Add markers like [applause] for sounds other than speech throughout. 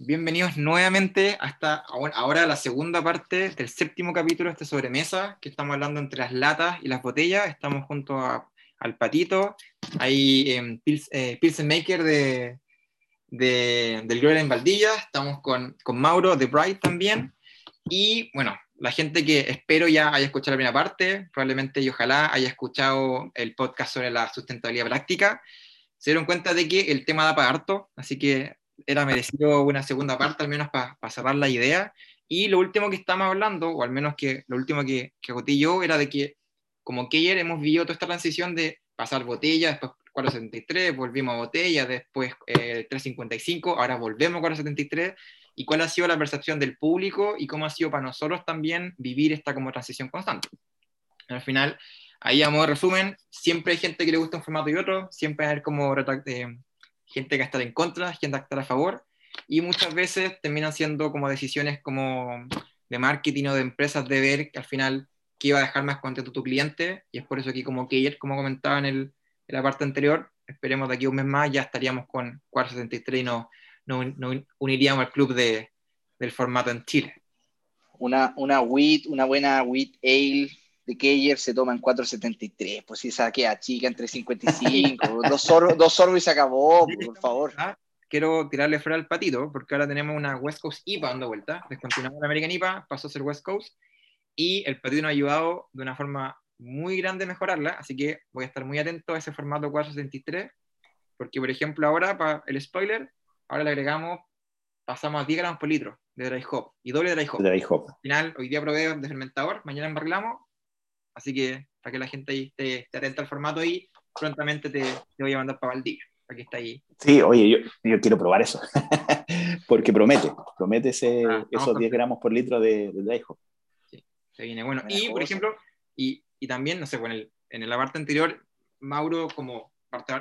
bienvenidos nuevamente hasta ahora la segunda parte del séptimo capítulo de este sobremesa, que estamos hablando entre las latas y las botellas. Estamos junto al Patito, hay eh, Pilsen Maker de, de, del Gloria en Valdilla, estamos con, con Mauro de Bright también, y bueno, la gente que espero ya haya escuchado la primera parte, probablemente y ojalá haya escuchado el podcast sobre la sustentabilidad práctica, se dieron cuenta de que el tema da para harto, así que era merecido una segunda parte, al menos para cerrar la idea. Y lo último que estamos hablando, o al menos que lo último que, que yo, era de que como Keyer hemos vivido toda esta transición de pasar botella, después 473, volvimos a botella, después 355, eh, ahora volvemos a 473, y cuál ha sido la percepción del público y cómo ha sido para nosotros también vivir esta como transición constante. Al final, ahí a modo de resumen, siempre hay gente que le gusta un formato y otro, siempre hay como eh, gente que está en contra, gente que está a favor, y muchas veces terminan siendo como decisiones como de marketing o de empresas de ver que al final qué iba a dejar más contento tu cliente, y es por eso que como Keyer, como comentaba en, el, en la parte anterior, esperemos de aquí a un mes más ya estaríamos con 473 y no nos, uniríamos al club de, del formato en Chile. Una, una wheat, una buena wheat ale de Keyer se toma en 4.73, pues si esa queda chica en 3.55, [laughs] dos, sorbos, dos sorbos y se acabó, por favor. Ah, quiero tirarle fuera al patito, porque ahora tenemos una West Coast IPA dando vuelta, descontinuamos la American IPA, pasó a ser West Coast, y el patito nos ha ayudado de una forma muy grande a mejorarla, así que voy a estar muy atento a ese formato 473, porque por ejemplo ahora, para el spoiler, ahora le agregamos, pasamos a 10 gramos por litro de dry hop y doble dry hop. Dry hop. Al final, hoy día probé de fermentador, mañana embarrilamos, así que para que la gente ahí esté, atenta al formato y prontamente te, voy a mandar para Valdivia, para que está ahí. Sí, oye, yo, yo quiero probar eso, [laughs] porque promete, promete ese, ah, esos 10 gramos por litro de, de dry hop. Sí, se viene bueno. Y, por ejemplo, y, y también, no sé, en, el, en la parte anterior, Mauro, como parte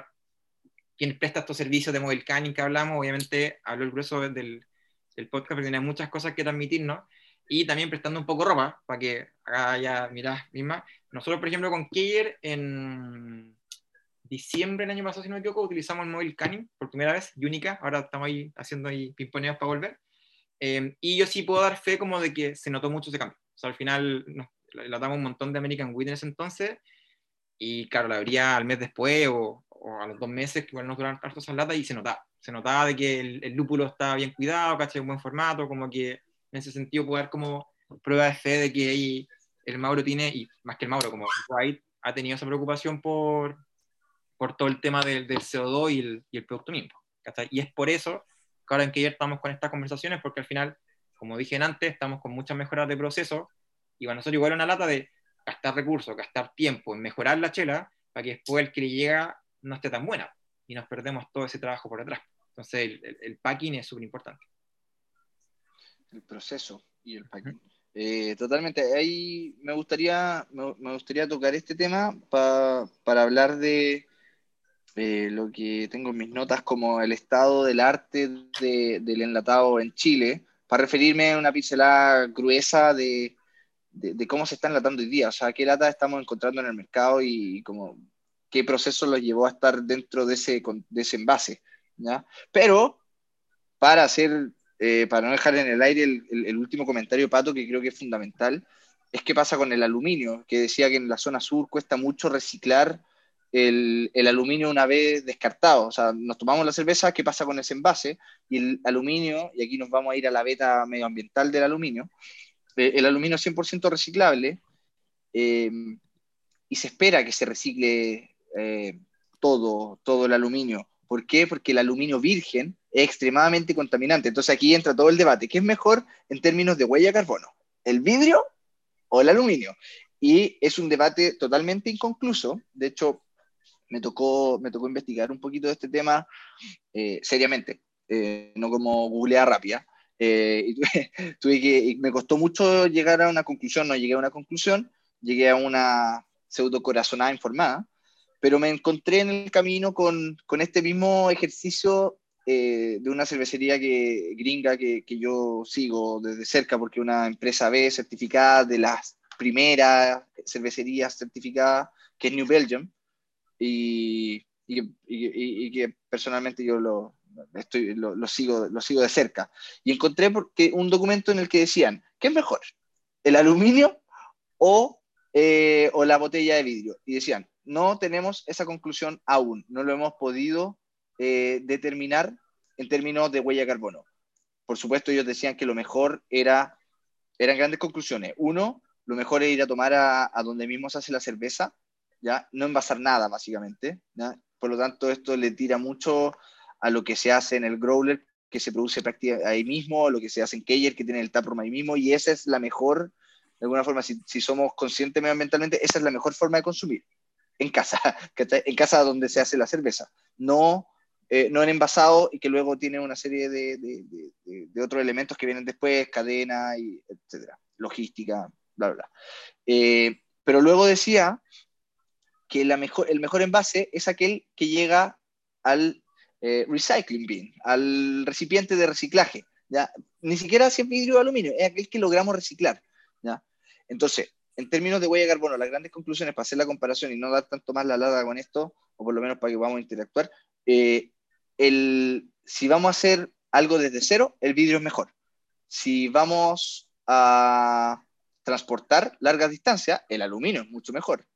quien presta estos servicios de mobile canning que hablamos, obviamente habló el grueso del, del podcast porque tiene muchas cosas que transmitirnos y también prestando un poco ropa para que haga ya miras misma. Nosotros, por ejemplo, con Keyer en diciembre del año pasado, si no me equivoco, utilizamos el mobile canning por primera vez y única. Ahora estamos ahí haciendo ahí pimponeos para volver. Eh, y yo sí puedo dar fe como de que se notó mucho ese cambio. O sea, al final nos, le damos un montón de American Witness entonces y claro, la abría al mes después o, o a los dos meses, que igual nos duran harto esas latas, y se notaba. Se notaba de que el, lúpulo estaba bien cuidado, caché, un buen formato, como que en ese sentido poder como prueba de fe de que ahí el Mauro tiene, y más que el Mauro, como White ha tenido esa preocupación por, por todo el tema del, del CO2 y el, y el producto mismo. Y es por eso que ahora en que ya estamos con estas conversaciones, porque al final, como dije antes, estamos con muchas mejoras de proceso, y para nosotros igual una lata de gastar recursos, gastar tiempo en mejorar la chela, para que después el que le llega no esté tan buena y nos perdemos todo ese trabajo por detrás. Entonces, el, packing es súper importante. El proceso y el packing. Eh, totalmente. Ahí me gustaría, me, gustaría tocar este tema para hablar de lo que tengo en mis notas como el estado del arte del enlatado en Chile, para referirme a una pincelada gruesa de, de, cómo se está enlatando hoy día, o sea, qué lata estamos encontrando en el mercado y como qué proceso los llevó a estar dentro de ese, de ese envase. ¿ya? Pero, para hacer, eh, para no dejar en el aire el, último comentario, Pato, que creo que es fundamental, es qué pasa con el aluminio, que decía que en la zona sur cuesta mucho reciclar el, aluminio una vez descartado. O sea, nos tomamos la cerveza, ¿qué pasa con ese envase? Y el aluminio, y aquí nos vamos a ir a la beta medioambiental del aluminio, eh, el aluminio 100% reciclable, eh, y se espera que se recicle todo, todo el aluminio. ¿Por qué? Porque el aluminio virgen extremadamente contaminante. Entonces aquí entra todo el debate. ¿Qué es mejor en términos de huella de carbono? ¿El vidrio o el aluminio? Y es un debate totalmente inconcluso. De hecho, me tocó, me tocó investigar un poquito de este tema eh, seriamente, eh, no como googlear rápida. y tuve, [laughs] que, me costó mucho llegar a una conclusión, no llegué a una conclusión, llegué a una pseudo corazonada informada, pero me encontré en el camino con, con este mismo ejercicio eh, de una cervecería que, gringa que, que, yo sigo desde cerca porque una empresa B certificada de las primeras cervecerías certificadas, que es New Belgium, y, y, y, que personalmente yo lo, estoy, lo, sigo, lo sigo de cerca. Y encontré porque, un documento en el que decían, ¿qué es mejor? ¿El aluminio o, eh, o la botella de vidrio? Y decían, no tenemos esa conclusión aún, no lo hemos podido eh, determinar en términos de huella de carbono. Por supuesto, ellos decían que lo mejor era, eran grandes conclusiones. Uno, lo mejor es ir a tomar a, donde mismo se hace la cerveza, ¿ya? no envasar nada, básicamente. Por lo tanto, esto le tira mucho a lo que se hace en el growler, que se produce ahí mismo, lo que se hace en Keyer, que tiene el taproom ahí mismo, y esa es la mejor, de alguna forma, si, somos conscientes medioambientalmente, esa es la mejor forma de consumir, en casa, [laughs] en casa donde se hace la cerveza, no, eh, no en envasado y que luego tiene una serie de, de, otros elementos que vienen después, cadena, y etcétera, logística, bla, bla. Eh, pero luego decía que la mejor, el mejor envase es aquel que llega al eh, recycling bin, al recipiente de reciclaje. ¿ya? Ni siquiera si es vidrio o aluminio, es aquel que logramos reciclar. ¿ya? Entonces, en términos de huella de carbono, las grandes conclusiones para hacer la comparación y no dar tanto más la lada con esto, o por lo menos para que a interactuar, el, si vamos a hacer algo desde cero, el vidrio es mejor. Si vamos a transportar largas distancias, el aluminio es mucho mejor.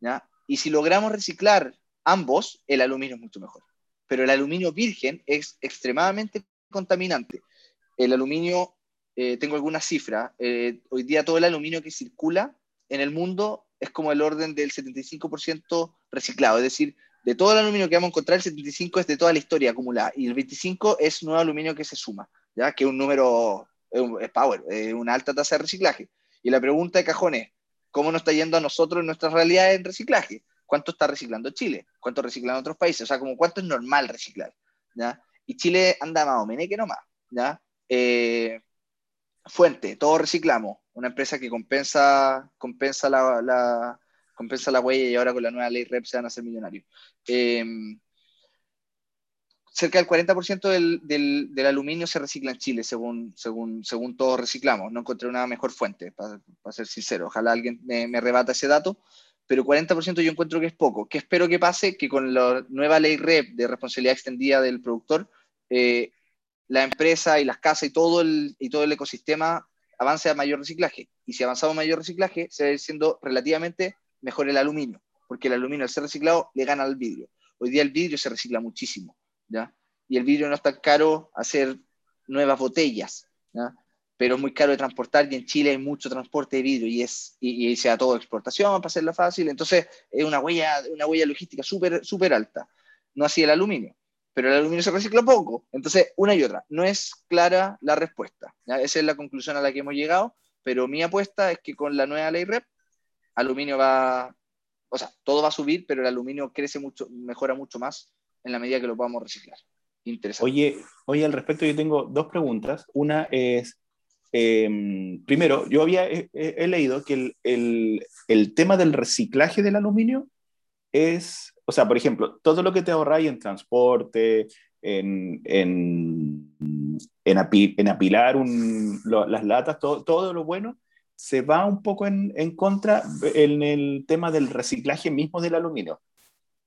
¿ya? Y si logramos reciclar ambos, el aluminio es mucho mejor pero el aluminio virgen es extremadamente contaminante. El aluminio, eh, tengo alguna cifra, eh, hoy día todo el aluminio que circula en el mundo es como el orden del 75% reciclado, es decir, de todo el aluminio que vamos a encontrar, el 75% es de toda la historia acumulada y el 25% es nuevo aluminio que se suma, ¿ya? que es un número, es power, es una alta tasa de reciclaje. Y la pregunta de cajón es, ¿cómo nos está yendo a nosotros en nuestras realidades en reciclaje? cuánto está reciclando Chile, cuánto reciclan otros países, o sea, como cuánto es normal reciclar, ¿ya? Y Chile anda más o menos que no más, ¿ya? Eh, fuente, todos reciclamos, una empresa que compensa, compensa, la, compensa la huella y ahora con la nueva ley REP se van a hacer millonarios. Eh, cerca del 40% del, del, aluminio se recicla en Chile, según, según, según todos reciclamos. No encontré una mejor fuente, para, ser sincero. Ojalá alguien me, me rebata ese dato, pero 40% yo encuentro que es poco. ¿Qué espero que pase? Que con la nueva ley REP de responsabilidad extendida del productor, eh, la empresa y las casas y todo, el, y todo el ecosistema avance a mayor reciclaje. Y si avanzamos a mayor reciclaje, se va siendo relativamente mejor el aluminio, porque el aluminio al ser reciclado le gana al vidrio. Hoy día el vidrio se recicla muchísimo, ¿ya? Y el vidrio no es tan caro hacer nuevas botellas, pero es muy caro de transportar y en Chile hay mucho transporte de vidrio y, es, y, sea todo exportación para hacerlo fácil. Entonces es una huella, una huella logística súper super alta. No así el aluminio, pero el aluminio se recicla poco. Entonces, una y otra. No es clara la respuesta. Esa es la conclusión a la que hemos llegado, pero mi apuesta es que con la nueva ley REP, aluminio va, o sea, todo va a subir, pero el aluminio crece mucho, mejora mucho más en la medida que lo podamos reciclar. Interesante. Oye, oye, al respecto yo tengo dos preguntas. Una es, Em, primero, yo había he, leído que el, el, tema del reciclaje del aluminio es, o sea, por ejemplo, todo lo que te ahorráis en transporte, en, en, en, apilar las latas, todo, todo, lo bueno, se va un poco en, en, contra en el tema del reciclaje mismo del aluminio.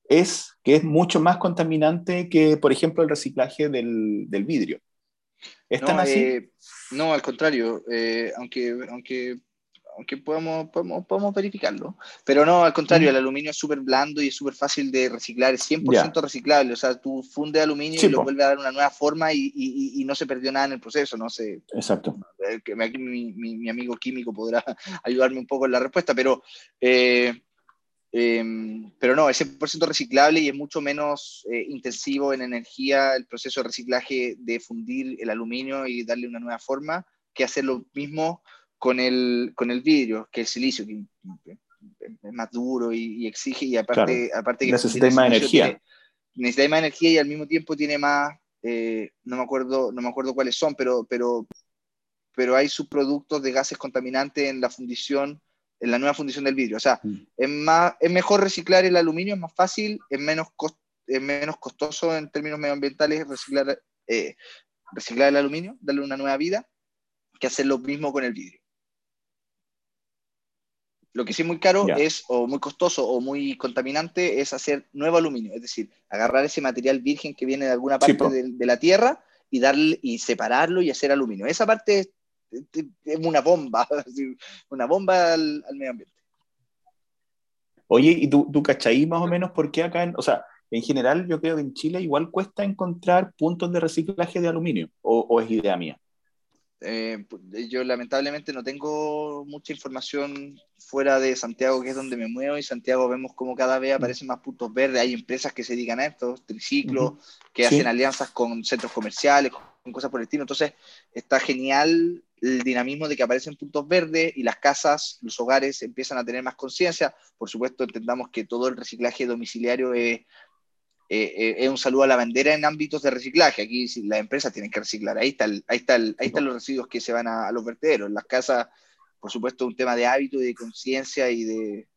Es que es mucho más contaminante que, por ejemplo, el reciclaje del, del vidrio. ¿Están así? Eh, no, al contrario, eh, aunque, aunque, aunque podemos, podemos, verificarlo. Pero no, al contrario, el aluminio es súper blando y es súper fácil de reciclar, es 100% reciclable. O sea, tú fundes aluminio y lo vuelves a dar una nueva forma y, y, y, no se perdió nada en el proceso, no sé. Exacto. Aquí mi, mi, mi, amigo químico podrá [laughs] ayudarme un poco en la respuesta, pero... Eh, Em, pero no, es 100% reciclable y es mucho menos eh, intensivo en energía el proceso de reciclaje de fundir el aluminio y darle una nueva forma que hacer lo mismo con el, con el vidrio, que el silicio, que es más duro y, exige, y aparte, aparte que necesita más energía. necesita más energía y al mismo tiempo tiene más, eh, no, me acuerdo, no me acuerdo cuáles son, pero, pero, pero hay subproductos de gases contaminantes en la fundición en la nueva fundición del vidrio. O sea, mm. es, más, es mejor reciclar el aluminio, es más fácil, es menos, es menos costoso en términos medioambientales reciclar, eh, reciclar el aluminio, darle una nueva vida, que hacer lo mismo con el vidrio. Lo que sí es muy caro es, o muy costoso, o muy contaminante, es hacer nuevo aluminio. Es decir, agarrar ese material virgen que viene de alguna parte de, de la tierra y darle y separarlo y hacer aluminio. Esa parte es, una bomba, [laughs] una bomba al, al medio ambiente. Oye, ¿y tú, tú cachai más o menos por qué acá, en, o sea, en general yo creo que en Chile igual cuesta encontrar puntos de reciclaje de aluminio, o, o es idea mía? Eh, yo lamentablemente no tengo mucha información fuera de Santiago, que es donde me muevo, y Santiago vemos como cada vez aparecen más puntos verdes, hay empresas que se dedican a esto, triciclos, que Sí. hacen alianzas con centros comerciales, con cosas por el estilo, entonces está genial el dinamismo de que aparecen puntos verdes y las casas, los hogares empiezan a tener más conciencia, por supuesto entendamos que todo el reciclaje domiciliario es eh, eh, es un saludo a la bandera en ámbitos de reciclaje. Aquí las empresas tienen que reciclar. Ahí, está el- ahí, está el- ahí están los residuos que se van a, a los vertederos. En las casas, por supuesto, un tema de hábito y de conciencia y de,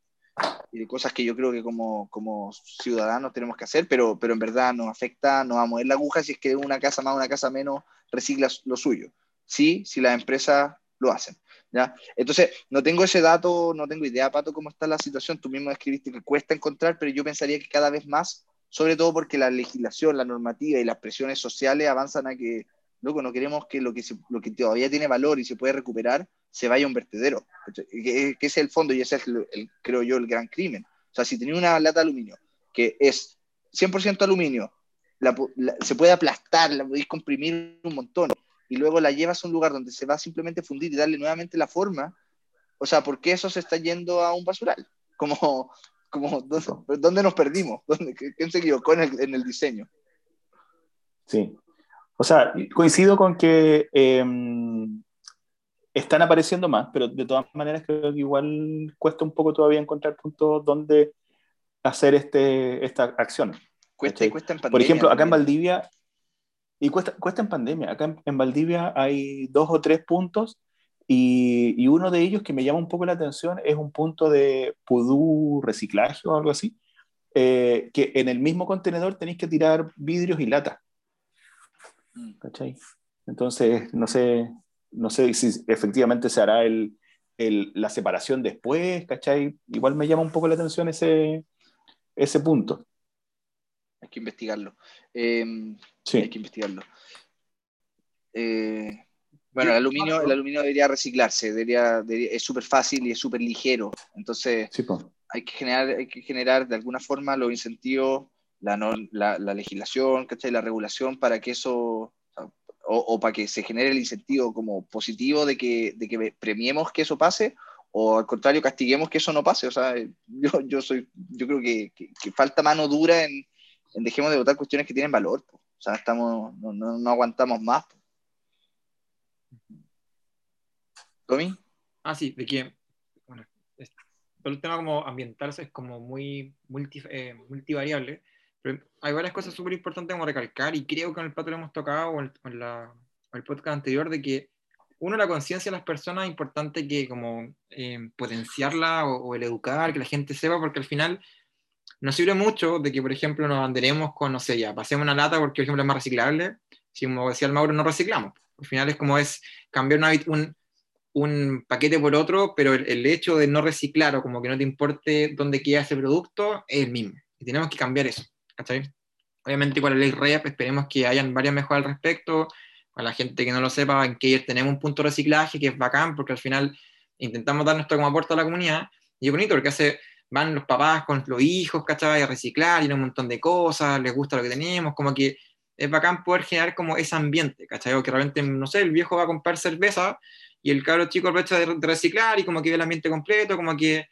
y de cosas que yo creo que como, como ciudadanos tenemos que hacer, pero, pero en verdad nos afecta, nos va a mover la aguja si es que una casa más, una casa menos recicla lo suyo. Sí, si las empresas lo hacen. ¿ya? Entonces, no tengo ese dato, no tengo idea, Pato, cómo está la situación. Tú mismo escribiste que cuesta encontrar, pero yo pensaría que cada vez más sobre todo porque la legislación, la normativa y las presiones sociales avanzan a que, no queremos que lo que, todavía tiene valor y se puede recuperar se vaya a un vertedero, ¿cachai? que, ese es el fondo y ese es, el, creo yo, el gran crimen. O sea, si tenía una lata de aluminio que es 100% aluminio, se puede aplastar, la podéis comprimir un montón y luego la llevas a un lugar donde se va a simplemente fundir y darle nuevamente la forma, o sea, ¿por qué eso se está yendo a un basural? Como, como ¿dónde, dónde nos perdimos? ¿Dónde, ¿Quién se equivocó en el, en el diseño? Sí. O sea, coincido con que eh, están apareciendo más, pero de todas maneras creo que igual cuesta un poco todavía encontrar puntos donde hacer este, esta acción. Cuesta cuesta en pandemia. Por ejemplo, acá en. Valdivia, y cuesta, cuesta en pandemia, acá en, en Valdivia hay dos o tres puntos y, y uno de ellos que me llama un poco la atención es un punto de pudú reciclaje o algo así, eh, que en el mismo contenedor tenéis que tirar vidrios y latas. Mm. ¿cachai? Entonces, no sé, no sé si efectivamente se hará el, el- la separación después, ¿cachai? Igual me llama un poco la atención ese, ese punto. Hay que investigarlo. Eh, Sí. Hay que investigarlo. Eh, bueno, el aluminio, el aluminio debería reciclarse, debería, debería- es súper fácil y es súper ligero. Entonces, Sí, hay que generar, hay que generar de alguna forma los incentivos, la, nor- la, la legislación, ¿cachai? la regulación para que eso, o, o para que se genere el incentivo como positivo de que, de que premiemos que eso pase, o al contrario, castiguemos que eso no pase. O sea, [laughs] yo, yo, soy, yo creo que, que- que falta mano dura en, en dejemos de votar cuestiones que tienen valor. po. O sea, estamos, no, no, no aguantamos más. po. ¿Tommy? Ah, sí, de que, bueno, es- todo el tema como ambiental es como muy multi- eh, multivariable, pero hay varias cosas súper importantes como recalcar, y creo que en el pato lo hemos tocado, o en, en la, o el podcast anterior, de que, uno, la conciencia de las personas es importante que como eh, potenciarla o, o el educar, que la gente sepa, porque al final nos sirve mucho de que, por ejemplo, nos banderemos con, no sé, ya, pasemos una lata porque, por ejemplo, es más reciclable, si como decía el Mauro, no reciclamos. Al final es como es cambiar un, un, paquete por otro, pero el, el hecho de no reciclar o como que no te importe dónde queda ese producto es el mismo. Y tenemos que cambiar eso, ¿cachai? Obviamente con la ley REAP esperemos que hayan varias mejoras al respecto, a la gente que no lo sepa, en que tenemos un punto de reciclaje que es bacán, porque al final intentamos dar nuestro como aporte a la comunidad, y es bonito porque hace, van los papás con los hijos, ¿cachai? A reciclar y un montón de cosas, les gusta lo que tenemos, como que es bacán poder generar como ese ambiente, ¿cachai? O que realmente, no sé, el viejo va a comprar cerveza y el cabro chico aprovecha de, reciclar y como que ve el ambiente completo, como que...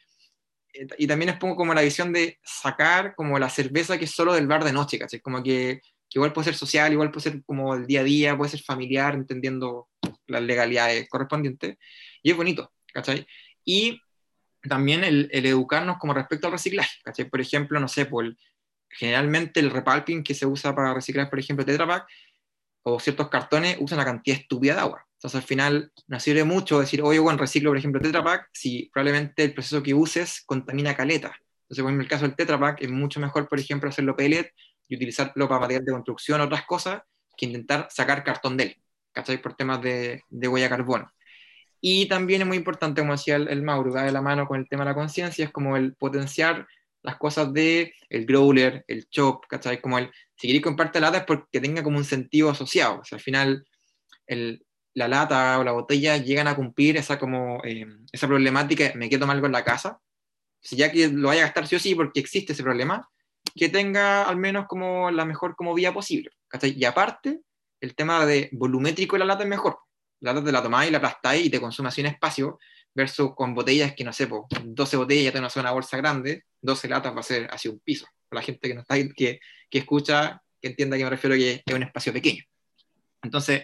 eh, Y también es pongo como la visión de sacar como la cerveza que es solo del bar de noche, ¿cachai? Como que, que igual puede ser social, igual puede ser como el día a día, puede ser familiar, entendiendo las legalidades correspondientes. Y es bonito, ¿cachai? Y también el, el educarnos como respecto al reciclaje, ¿cachai? Por ejemplo, no sé, por el- generalmente el repalping que se usa para reciclar, por ejemplo, Tetra Pak o ciertos cartones usan una cantidad estúpida de agua. Entonces al final nos sirve mucho decir, oye, bueno, reciclo, por ejemplo, Tetra Pak, si probablemente el proceso que uses contamina caleta. Entonces, ejemplo, en el caso del Tetra Pak, es mucho mejor, por ejemplo, hacerlo pellet y utilizarlo para material de construcción o otras cosas que intentar sacar cartón de él, ¿cachai? Por temas de, de huella carbono. Y también es muy importante, como decía el, Mauro, va de la mano con el tema de la conciencia, es como el potenciar las cosas de el growler, el chop, ¿cachai? Como el, si queréis comparte lata es porque tenga como un sentido asociado, o sea, al final el, la lata o la botella llegan a cumplir esa como, eh, esa problemática, me quedo mal con la casa, si ya que lo vaya a gastar sí o sí porque existe ese problema, que tenga al menos como la mejor como vía posible, ¿cachai? Y aparte, el tema de volumétrico de la lata es mejor, la lata te la tomáis la aplastáis y te consume así un espacio, versus con botellas que no sé, 12 botellas ya te una bolsa grande, 12 latas va a ser así un piso. Para la gente que, no está, que, que escucha, que entienda que me refiero que es un espacio pequeño. Entonces,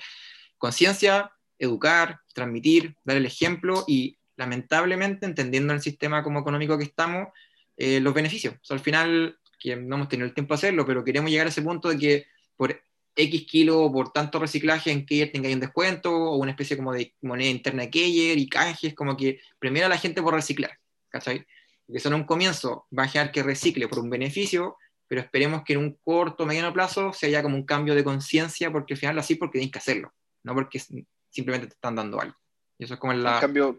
conciencia, educar, transmitir, dar el ejemplo y lamentablemente, entendiendo el sistema como económico que estamos, eh, los beneficios. al final, que no hemos tenido el tiempo de hacerlo, pero queremos llegar a ese punto de que por X kilo por tanto reciclaje en Keyer tenga un descuento o una especie como de moneda interna de Keyer y canjes, como que primero a la gente por reciclar, ¿cachai? Que eso en un comienzo va a generar que recicle por un beneficio, pero esperemos que en un corto o mediano plazo se haya como un cambio de conciencia, porque al final así porque tienes que hacerlo, no porque simplemente te están dando algo. Y eso es como la... cambio,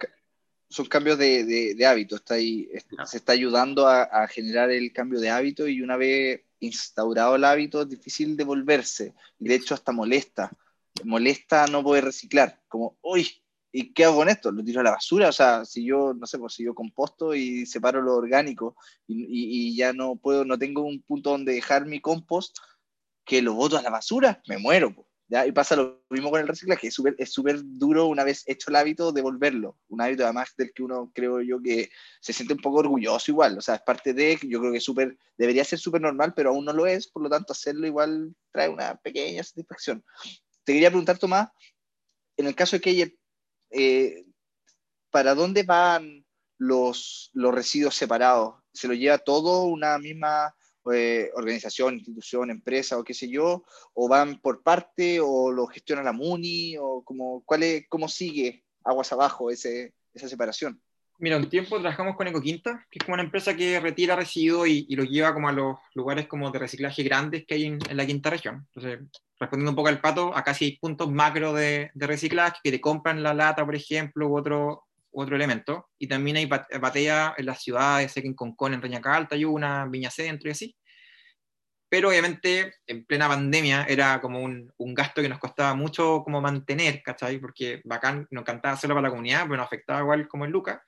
son cambios de, de, hábito, está ahí, se está ayudando a, generar el cambio de hábito y una vez instaurado el hábito es difícil de volverse, de hecho hasta molesta, molesta no poder reciclar, como, uy, ¿y qué hago con esto? ¿Lo tiro a la basura? O sea, si yo, no sé, pues si yo composto y separo lo orgánico y, y ya no puedo, no tengo un punto donde dejar mi compost, que lo boto a la basura, me muero. Y pasa lo mismo con el reciclaje, es súper es duro una vez hecho el hábito devolverlo, un hábito además del que uno creo yo que se siente un poco orgulloso igual, o sea, es parte de, yo creo que debería ser súper normal, pero aún no lo es, por lo tanto hacerlo igual trae una pequeña satisfacción. Te quería preguntar, Tomás, en el caso de que eh, ¿para dónde van los, los residuos separados? ¿Se lo lleva todo una misma eh, organización, institución, empresa o qué sé yo, o van por parte o lo gestiona la MUNI o como, ¿cuál es, cómo sigue aguas abajo ese, esa separación? Mira, un tiempo trabajamos con Ecoquinta, que es como una empresa que retira residuos y, y los lleva como a los lugares como de reciclaje grandes que hay en, la quinta región. Entonces, respondiendo un poco al pato, acá sí hay puntos macro de, de reciclaje que te compran la lata, por ejemplo, u otro, otro elemento. Y también hay batería en las ciudades, sé que en Concón, en Reñaca Alta hay una, Viña Centro y así. Pero obviamente en plena pandemia era como un, un, gasto que nos costaba mucho como mantener, ¿cachai? Porque bacán, nos encantaba hacerlo para la comunidad, pero nos afectaba igual como el Luca.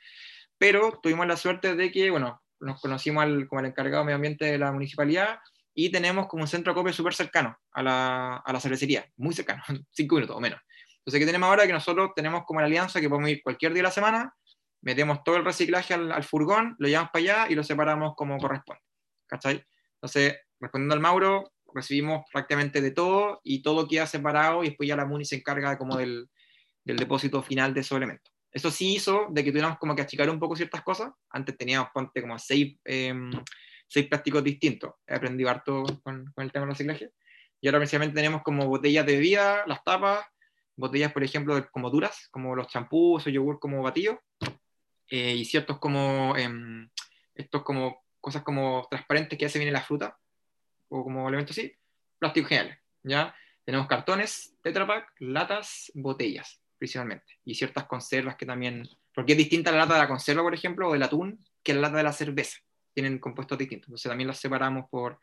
Pero tuvimos la suerte de que, bueno, nos conocimos al, como el encargado de medio ambiente de la municipalidad y tenemos como un centro acopio súper cercano a la, a la cervecería, muy cercano, [laughs] cinco minutos o menos. Entonces, ¿qué tenemos ahora? Que nosotros tenemos como la alianza que podemos ir cualquier día de la semana, metemos todo el reciclaje al, furgón, lo llevamos para allá y lo separamos como corresponde. ¿Cachai? Entonces, respondiendo al Mauro, recibimos prácticamente de todo y todo queda separado y después ya la MUNI se encarga como del, del depósito final de esos elementos. Eso sí hizo de que tuviéramos como que achicar un poco ciertas cosas. Antes teníamos, ponte, como seis, em, seis plásticos distintos. He aprendido harto con, con el tema del reciclaje. Y ahora precisamente tenemos como botellas de bebida, las tapas, botellas, por ejemplo, como duras, como los champús o yogur como batidos, eh, y ciertos como, em, estos como cosas como transparentes que hace bien la fruta, o como elementos así, plástico general, ¿ya? Tenemos cartones, Tetra Pak, latas, botellas, principalmente, y ciertas conservas que también, porque es distinta la lata de la conserva, por ejemplo, o del atún, que la lata de la cerveza, tienen compuestos distintos, entonces también las separamos por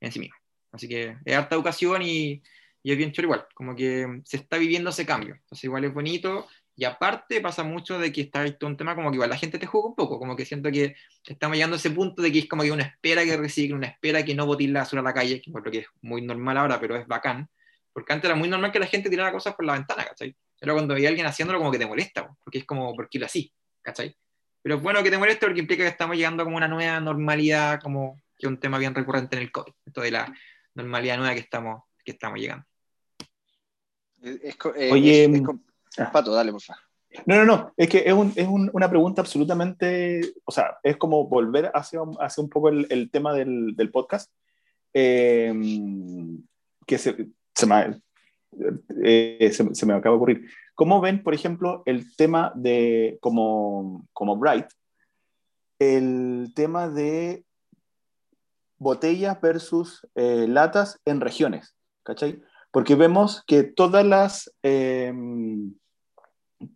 en sí mismo. Así que es harta educación y y es bien chulo igual, como que se está viviendo ese cambio. Entonces igual es bonito y aparte pasa mucho de que está esto un tema como que igual la gente te juega un poco, como que siento que estamos llegando a ese punto de que es como que una espera que recicle, una espera que no botir la basura a la calle, que por lo que es muy normal ahora, pero es bacán, porque antes era muy normal que la gente tirara cosas por la ventana, ¿cachai? Pero cuando veía a alguien haciéndolo como que te molesta, porque es como, ¿por qué lo así? ¿cachai? Pero es bueno que te moleste porque implica que estamos llegando como una nueva normalidad, como que es un tema bien recurrente en el COVID, esto de la normalidad nueva que estamos, que estamos llegando. Eh, Oye, mm, ah. Pato, dale, por favor. No, no, no, es que es, un, es un, una pregunta absolutamente, o sea, es como volver hacia, hacia un poco el, el tema del, del podcast, eh, que se, se, me, eh, se, se, me acaba de ocurrir. ¿Cómo ven, por ejemplo, el tema de, como, como Bright, el tema de botellas versus latas en regiones? ¿Cachai? Porque vemos que todas las, em,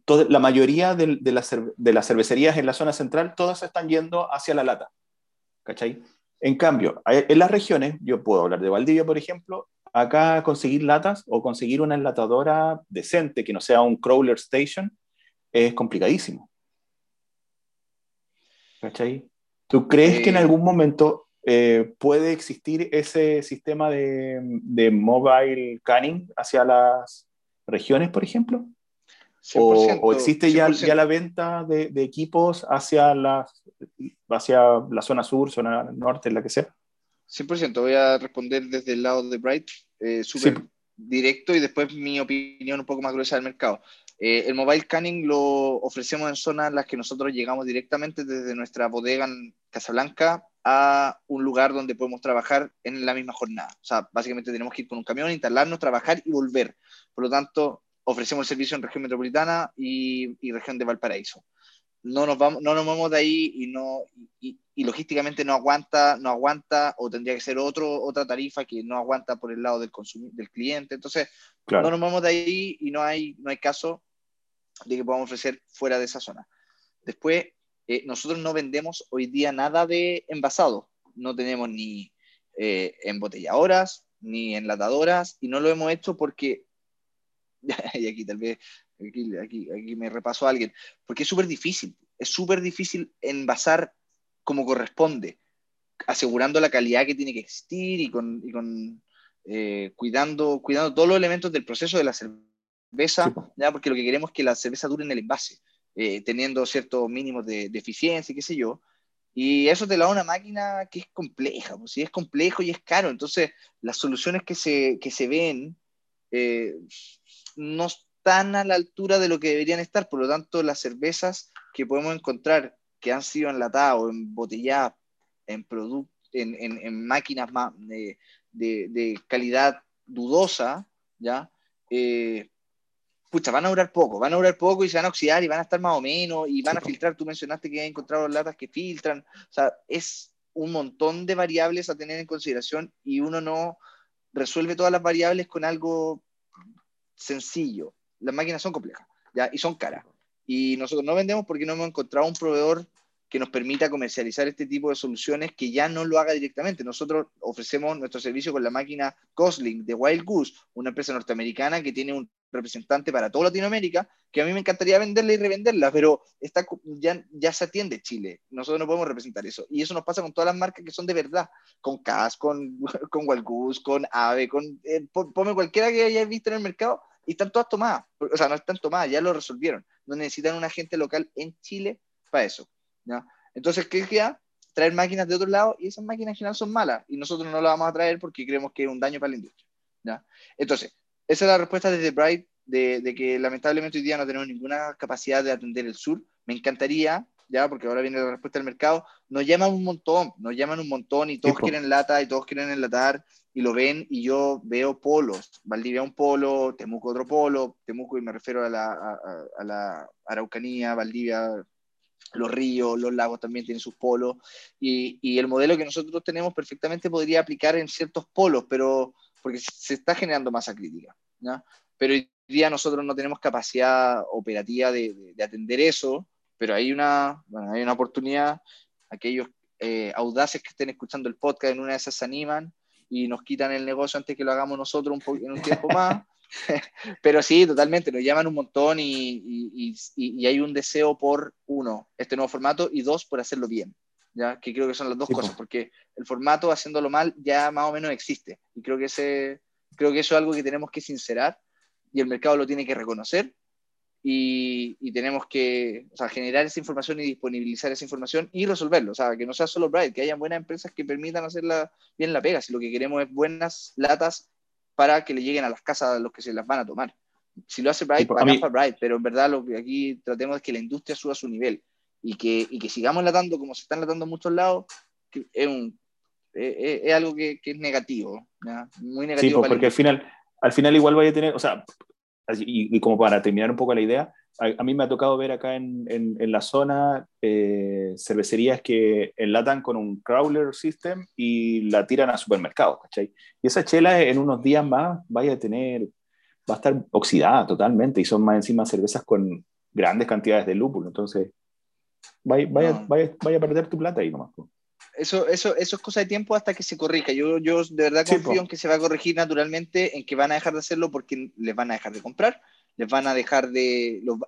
la mayoría de, de, las, de, las, cervecerías en la zona central, todas están yendo hacia la lata. ¿Cachai? En cambio, en las regiones, yo puedo hablar de Valdivia, por ejemplo, acá conseguir latas o conseguir una enlatadora decente que no sea un crawler station es complicadísimo. ¿Cachai? ¿Tú crees que en algún momento eh, puede existir ese sistema de, de, mobile canning hacia las regiones, por ejemplo? O, existe ya, ya, la venta de, de, equipos hacia la, hacia la zona sur, zona norte, la que sea? 100%, voy a responder desde el lado de Bright, eh, súper directo y después mi opinión un poco más gruesa del mercado. Eh, el mobile canning lo ofrecemos en zonas en las que nosotros llegamos directamente desde nuestra bodega en Casablanca a un lugar donde podemos trabajar en la misma jornada. O sea, básicamente tenemos que ir con un camión, instalarnos, trabajar y volver. Por lo tanto, ofrecemos el servicio en región metropolitana y, y región de Valparaíso no nos vamos, no nos movemos de ahí y no y, logísticamente no aguanta, no aguanta o tendría que ser otro, otra tarifa que no aguanta por el lado del del cliente. Entonces, no nos movemos de ahí y no hay, no hay caso de que podamos ofrecer fuera de esa zona. Después, eh, nosotros no vendemos hoy día nada de envasado. No tenemos ni eh, embotelladoras, ni enlatadoras, y no lo hemos hecho porque, [laughs] y aquí tal vez Aquí, aquí, me repasó alguien, porque es súper difícil, es súper difícil envasar como corresponde, asegurando la calidad que tiene que existir y con, y con eh, cuidando, cuidando todos los elementos del proceso de la cerveza, ¿ya? porque lo que queremos es que la cerveza dure en el envase, eh, teniendo ciertos mínimos de, de, eficiencia, qué sé yo. Y eso te lo da una máquina que es compleja, pues, es complejo y es caro. Entonces, las soluciones que se, que se ven eh, no, están a la altura de lo que deberían estar. Por lo tanto, las cervezas que podemos encontrar que han sido enlatadas o embotelladas en, en, en, máquinas más de, de, calidad dudosa, ¿ya? Eh, pucha, van a durar poco, van a durar poco y se van a oxidar y van a estar más o menos y van a filtrar. Tú mencionaste que han encontrado latas que filtran. O sea, es un montón de variables a tener en consideración y uno no resuelve todas las variables con algo sencillo las máquinas son complejas ¿ya? y son caras. Y nosotros no vendemos porque no hemos encontrado un proveedor que nos permita comercializar este tipo de soluciones que ya no lo haga directamente. Nosotros ofrecemos nuestro servicio con la máquina Cosling de Wild Goose, una empresa norteamericana que tiene un representante para toda Latinoamérica, que a mí me encantaría venderla y revenderla, pero está, ya, ya se atiende Chile. Nosotros no podemos representar eso. Y eso nos pasa con todas las marcas que son de verdad, con CAS, con, [laughs] con Goose, con AVE, con, eh, ponme cualquiera que hayáis visto en el mercado, y están todas tomadas. O sea, no están tomadas, ya lo resolvieron. No necesitan un agente local en Chile para eso. ¿ya? Entonces, ¿qué queda? Traer máquinas de otro lado y esas máquinas en general son malas y nosotros no las vamos a traer porque creemos que es un daño para la industria. ¿ya? Entonces, esa es la respuesta desde Bright de, de, que lamentablemente hoy día no tenemos ninguna capacidad de atender el sur. Me encantaría, ya, porque ahora viene la respuesta del mercado, nos llaman un montón, nos llaman un montón y todos quieren lata y todos quieren enlatar y lo ven y yo veo polos, Valdivia un polo, Temuco otro polo, Temuco y me refiero a la, a, la Araucanía, Valdivia, los ríos, los lagos también tienen sus polos. Y, y, el modelo que nosotros tenemos perfectamente podría aplicar en ciertos polos, pero porque se está generando masa crítica, ¿ya? pero hoy día nosotros no tenemos capacidad operativa de, de, atender eso, pero hay una, bueno, hay una oportunidad, aquellos eh, audaces que estén escuchando el podcast en una de esas se animan, y nos quitan el negocio antes que lo hagamos nosotros un en un tiempo más. [laughs] Pero sí, totalmente, nos llaman un montón y, y, y, hay un deseo por, uno, este nuevo formato y dos, por hacerlo bien. ¿Ya? Que creo que son las dos cosas, porque el formato haciéndolo mal ya más o menos existe. Y creo que, ese, creo que eso es algo que tenemos que sincerar y el mercado lo tiene que reconocer y, tenemos que o sea, generar esa información y disponibilizar esa información y resolverlo. O sea, que no sea solo Bright, que haya buenas empresas que permitan hacer bien la pega. Si lo que queremos es buenas latas para que le lleguen a las casas a los que se las van a tomar. Si lo hace Bright, para mí... Bright, pero en verdad lo que aquí tratemos es que la industria suba su nivel y que, y que sigamos latando como se están latando en muchos lados, que es, un, es, es algo que, que, es negativo, ¿ya? muy negativo. Sí, porque al final, al final igual vaya a tener, o sea, y, como para terminar un poco la idea, a, mí me ha tocado ver acá en, en, la zona eh, cervecerías que enlatan con un crawler system y la tiran a supermercados, ¿cachai? Y esa chela en unos días más vaya a tener, va a estar oxidada totalmente y son más encima cervezas con grandes cantidades de lúpulo. Entonces, vaya, vaya, No. vaya, vaya a perder tu plata ahí nomás. Eso, eso, eso es cosa de tiempo hasta que se corrija. Yo, yo de verdad Sí, confío en que se va a corregir naturalmente, en que van a dejar de hacerlo porque les van a dejar de comprar, les van a dejar de. Los,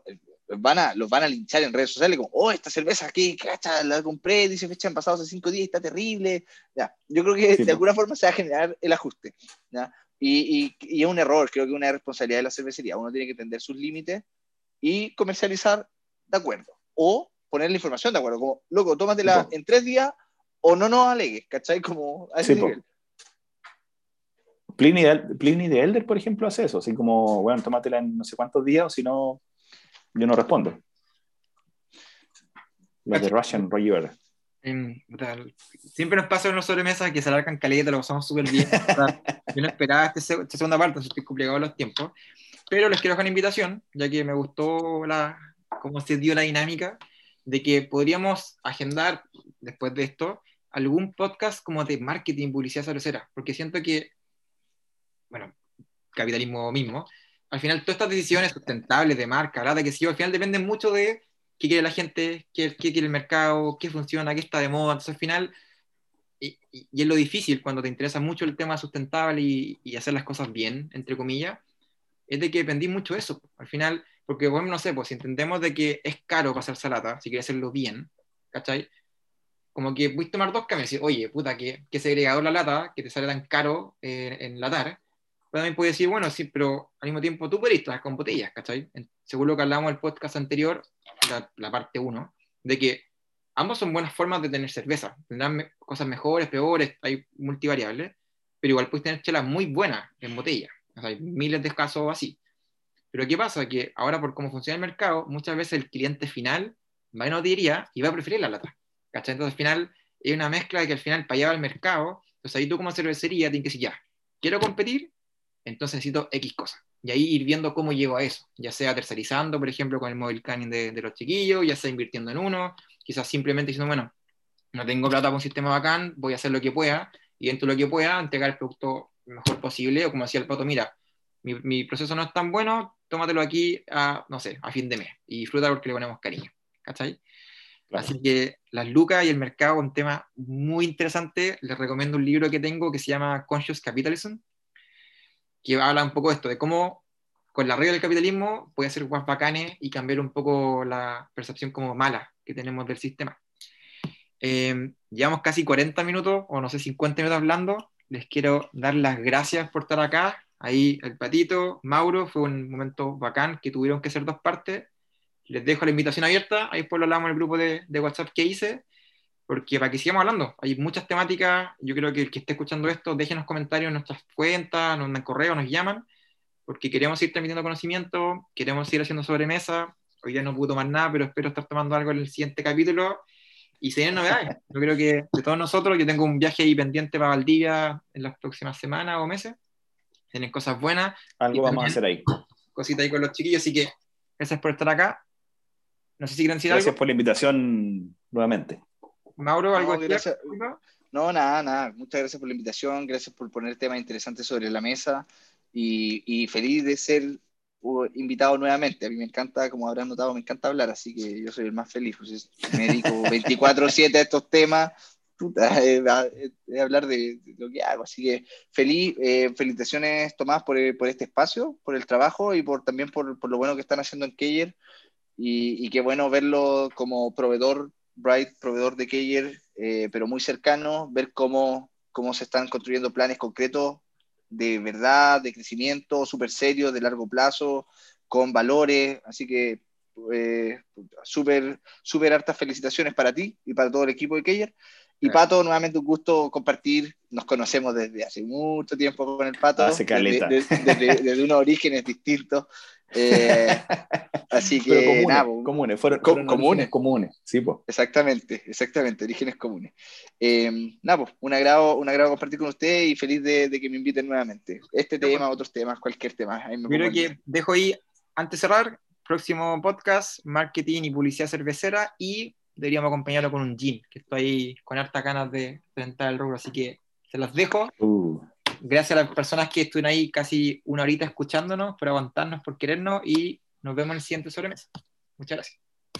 van a, los van a linchar en redes sociales como, oh, esta cerveza aquí, cacha, la compré, dice fecha han pasado hace cinco días, está terrible. Ya, yo creo que Sí, de alguna forma se va a generar el ajuste. ¿ya? Y, y, y es un error, creo que es una responsabilidad de la cervecería. Uno tiene que entender sus límites y comercializar de acuerdo. O poner la información de acuerdo, como, loco, tómatela Sí, po. en tres días o no nos alegues, ¿cachai? Como a ese Sí, nivel. Pliny, de, Pliny de Elder, por ejemplo, hace eso. Así como, bueno, tómatela en no sé cuántos días o si no, yo no respondo. Los de Russian River. Em, siempre nos pasa en los sobremesas que se alargan caleta, lo pasamos súper bien. [laughs] Yo no esperaba este esta segunda parte, estoy complicado los tiempos. Pero les quiero dejar una invitación, ya que me gustó la, cómo se dio la dinámica, de que podríamos agendar, después de esto, algún podcast como de marketing, publicidad cervecera, porque siento que, bueno, capitalismo mismo, al final todas estas decisiones sustentables de marca, ¿verdad? que sí, al final dependen mucho de qué quiere la gente, qué, qué quiere el mercado, qué funciona, qué está de moda. Entonces, al final, y, y- y es lo difícil cuando te interesa mucho el tema sustentable y, y hacer las cosas bien, entre comillas, es de que dependí mucho de eso. Al final, porque, bueno, no sé, pues si entendemos de que es caro pasar salata, si quieres hacerlo bien, ¿cachai? Como que puedes tomar dos caminos y decir, oye, puta, que, que segregador la lata, que te sale tan caro eh, enlatar. Pero también puedes decir, bueno, sí, pero al mismo tiempo tú puedes trabajar con botellas, ¿cachai? Según lo que hablamos en el podcast anterior, la, la parte 1, de que ambos son buenas formas de tener cerveza. Tendrán me- cosas mejores, peores, hay multivariables, pero igual puedes tener chelas muy buenas en botella. O sea, hay miles de casos así. Pero ¿qué pasa? Que ahora por cómo funciona el mercado, muchas veces el cliente final va a una botillería y va a preferir la lata. ¿Cachai? Entonces al final es una mezcla de que al final para allá va el mercado. Entonces ahí tú como cervecería tienes que decir, ya, quiero competir, entonces necesito X cosas. Y ahí ir viendo cómo llego a eso, ya sea tercerizando, por ejemplo, con el mobile canning de, de los chiquillos, ya sea invirtiendo en uno, quizás simplemente diciendo, bueno, no tengo plata para un sistema bacán, voy a hacer lo que pueda, y dentro de lo que pueda, entregar el producto mejor posible, o como decía el pato, mira, mi, mi proceso no es tan bueno, tómatelo aquí a, no sé, a fin de mes, y disfruta porque le ponemos cariño, ¿cachai? Claro. Así que las lucas y el mercado, un tema muy interesante. Les recomiendo un libro que tengo que se llama Conscious Capitalism, que habla un poco de esto, de cómo con la regla del capitalismo puede hacer guas bacanes y cambiar un poco la percepción como mala que tenemos del sistema. Eh, llevamos casi 40 minutos, o no sé, 50 minutos hablando. Les quiero dar las gracias por estar acá. Ahí el patito, Mauro, fue un momento bacán que tuvieron que ser dos partes. Les dejo la invitación abierta, ahí después lo hablamos en el grupo de, de WhatsApp que hice, porque para que sigamos hablando, hay muchas temáticas, yo creo que el que esté escuchando esto, déjenos comentarios en nuestras cuentas, nos mandan correo, nos llaman, porque queremos ir transmitiendo conocimiento, queremos ir haciendo sobremesa, hoy día no pude tomar nada, pero espero estar tomando algo en el siguiente capítulo, y se vienen novedades, yo creo que de todos nosotros, yo tengo un viaje ahí pendiente para Valdivia en las próximas semanas o meses, tienen cosas buenas, Algo vamos a hacer ahí. cositas ahí con los chiquillos, así que gracias por estar acá. No sé si quieren decir Gracias algo. por la invitación nuevamente. Mauro, algo No, gracias. No, nada, nada. Muchas gracias por la invitación, gracias por poner temas interesantes sobre la mesa y, y feliz de ser uh, invitado nuevamente. A mí me encanta, como habrán notado, me encanta hablar, así que yo soy el más feliz. Pues, me dedico [laughs] 24/7 a estos temas, puta, [laughs] eh, a, eh, hablar de, de lo que hago. Así que feliz, eh, felicitaciones Tomás por, eh, por este espacio, por el trabajo y por también por, por lo bueno que están haciendo en Keyer. Y, y qué bueno verlo como proveedor, Bright, proveedor de Keyer, eh, pero muy cercano, ver cómo, cómo se están construyendo planes concretos de verdad, de crecimiento, súper serios, de largo plazo, con valores. Así que eh, súper, súper hartas felicitaciones para ti y para todo el equipo de Keyer. Y Gracias. Pato, nuevamente un gusto compartir. Nos conocemos desde hace mucho tiempo con el Pato, Hace caleta. desde, desde- [laughs] desde- desde unos orígenes distintos. Eh, así que, Pero comunes, nada, pues, comunes, fueron, fueron comunes. comunes. Sí, pues. Exactamente, exactamente, orígenes comunes. Eh, nada, pues, un agrado, un agrado compartir con usted y feliz de, de que me inviten nuevamente. Este tema, otros temas, cualquier tema. Ahí me creo que dejo ahí, antes de cerrar, próximo podcast, marketing y publicidad cervecera, y deberíamos acompañarlo con un gin, que estoy ahí con hartas ganas de presentar el rubro, así que se los dejo. Uh, Gracias a las personas que estuvieron ahí casi una horita escuchándonos, por aguantarnos, por querernos, y nos vemos en el siguiente sobremesa. Muchas gracias.